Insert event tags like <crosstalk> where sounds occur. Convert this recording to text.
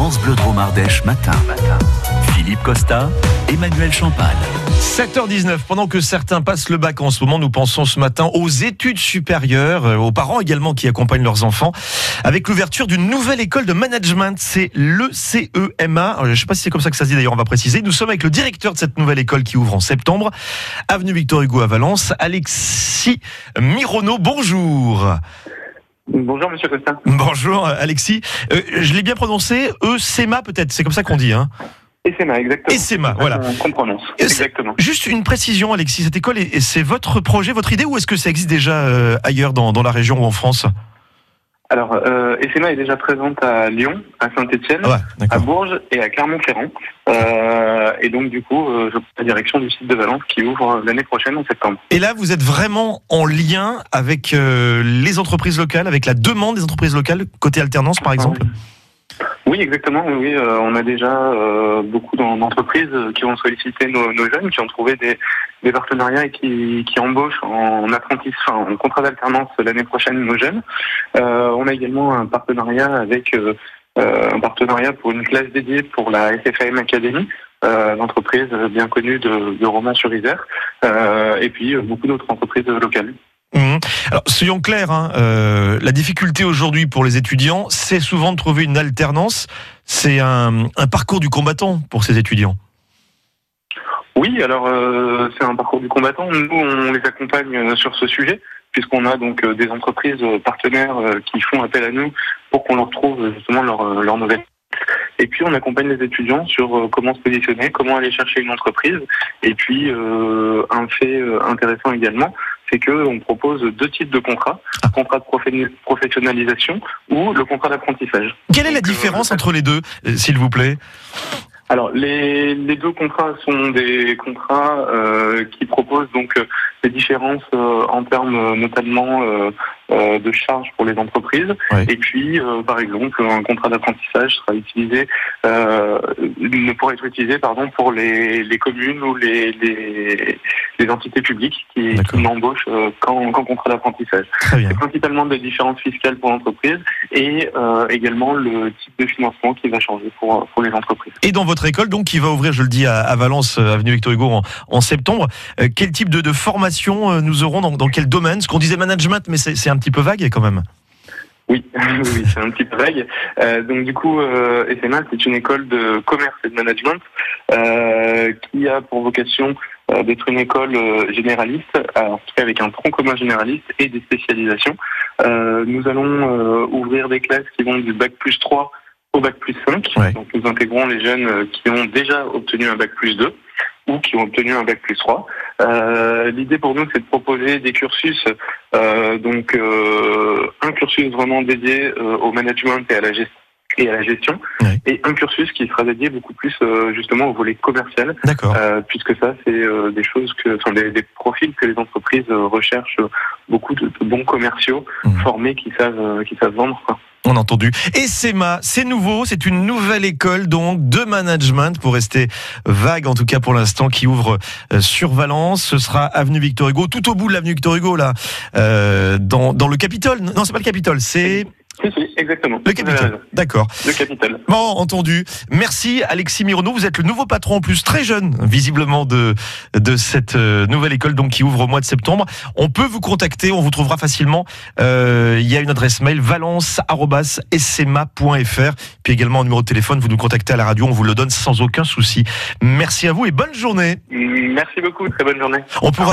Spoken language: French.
France Bleu Drôme Ardèche matin. Philippe Costa, Emmanuel Champagne. 7h19, pendant que certains passent le bac en ce moment, nous pensons ce matin aux études supérieures, euh, aux parents également qui accompagnent leurs enfants, avec l'ouverture d'une nouvelle école de management, c'est le CEMA. Euh, Je ne sais pas si c'est comme ça que ça se dit d'ailleurs, on va préciser. Nous sommes avec le directeur de cette nouvelle école qui ouvre en septembre, avenue Victor Hugo à Valence, Alexis Mirono. Bonjour. Bonjour Monsieur Costa. Bonjour Alexis. Euh, je l'ai bien prononcé, ECMA peut-être, c'est comme ça qu'on dit. Hein ESEMA, exactement. ESEMA, voilà. On qu'on prononce. Exactement. Juste une précision, Alexis, cette école, est- c'est votre projet, votre idée, ou est-ce que ça existe déjà euh, ailleurs dans, dans la région ou en France? Alors, euh, ESEMA est déjà présente à Lyon, à Saint-Étienne, Ah Ouais, à. Bourges et à Clermont-Ferrand. Euh, et donc, du coup, euh, je prends la direction du site de Valence qui ouvre l'année prochaine en septembre. Et là, vous êtes vraiment en lien avec euh, les entreprises locales, avec la demande des entreprises locales, côté alternance par exemple Oui, exactement. Oui, oui, euh, on a déjà euh, beaucoup d'en- d'entreprises euh, qui ont sollicité nos, nos jeunes, qui ont trouvé des, des partenariats et qui, qui embauchent en apprenti, enfin, en contrat d'alternance l'année prochaine nos jeunes. Euh, on a également un partenariat avec euh, euh, un partenariat pour une classe dédiée pour la SFAM Academy. L'entreprise bien connue de, de Romain-sur-Isère, euh, et puis beaucoup d'autres entreprises locales. Mhm. Alors, soyons clairs, hein, euh, la difficulté aujourd'hui pour les étudiants, c'est souvent de trouver une alternance. C'est un, parcours du combattant pour ces étudiants. Oui, alors euh, c'est un parcours du combattant. Nous, on les accompagne euh, sur ce sujet, puisqu'on a donc des entreprises partenaires qui font appel à nous pour qu'on leur trouve justement leur, leur nouvelle. Et puis on accompagne les étudiants sur comment se positionner, comment aller chercher une entreprise. Et puis un fait intéressant également, c'est que on propose deux types de contrats Ah. contrat de professionnalisation ou le contrat d'apprentissage. Quelle est la euh, différence entre les deux, euh, s'il vous plaît? Alors, les, les deux contrats sont des contrats euh, qui proposent donc des différences euh, en termes notamment de charges pour les entreprises. Et puis, euh, par exemple, un contrat d'apprentissage sera utilisé, euh, ne pourra être utilisé pardon pour les, les communes ou les, les, les entités publiques qui, qui n'embauchent euh, qu'en contrat d'apprentissage. C'est principalement des différences fiscales pour l'entreprise et euh, également le type de financement qui va changer pour, pour les entreprises. Et dans votre école, donc, qui va ouvrir, je le dis, à, à Valence, euh, avenue Victor Hugo, en, en septembre, euh, quel type de, de formation euh, nous aurons dans, dans quel domaine? Ce qu'on disait management, mais c'est c'est un petit peu vague quand même. Oui, <laughs> oui, c'est un petit peu vague. Euh, donc du coup, euh, SMA, c'est une école de commerce et de management euh, qui a pour vocation euh, d'être une école généraliste, alors, en tout cas avec un tronc commun généraliste et des spécialisations. Nous allons ouvrir des classes qui vont du bac plus 3 au bac plus 5. Ouais. Donc nous intégrons les jeunes qui ont déjà obtenu un bac plus 2 ou qui ont obtenu un bac plus 3. Euh, L'idée pour nous, c'est de proposer des cursus, euh, donc euh, un cursus vraiment dédié euh, au management et à la gestion et à la gestion, et un cursus qui sera dédié beaucoup plus euh, justement au volet commercial, euh, puisque ça c'est euh, des choses que, enfin des, des profils que les entreprises euh, recherchent beaucoup de, de bons commerciaux Mhm. formés qui savent euh, qui savent vendre. Quoi. On a entendu. Et SEMA, c'est nouveau, c'est une nouvelle école donc de management, pour rester vague en tout cas pour l'instant, qui ouvre euh, sur Valence. Ce sera avenue Victor Hugo, tout au bout de l'avenue Victor Hugo là, euh, dans, dans le Capitole. Non, c'est pas le Capitole, c'est Si, si, exactement. le raison. D'accord. Le capital. Bon, entendu. Merci Alexis Mirono. Vous êtes le nouveau patron en plus, très jeune, visiblement, de, de cette euh, nouvelle école donc qui ouvre au mois de septembre. On peut vous contacter, on vous trouvera facilement. Euh, Il y a une adresse mail valence.sma.fr. Puis également un numéro de téléphone, vous nous contactez à la radio, on vous le donne sans aucun souci. Merci à vous et bonne journée. Merci beaucoup. Très bonne journée. On pourra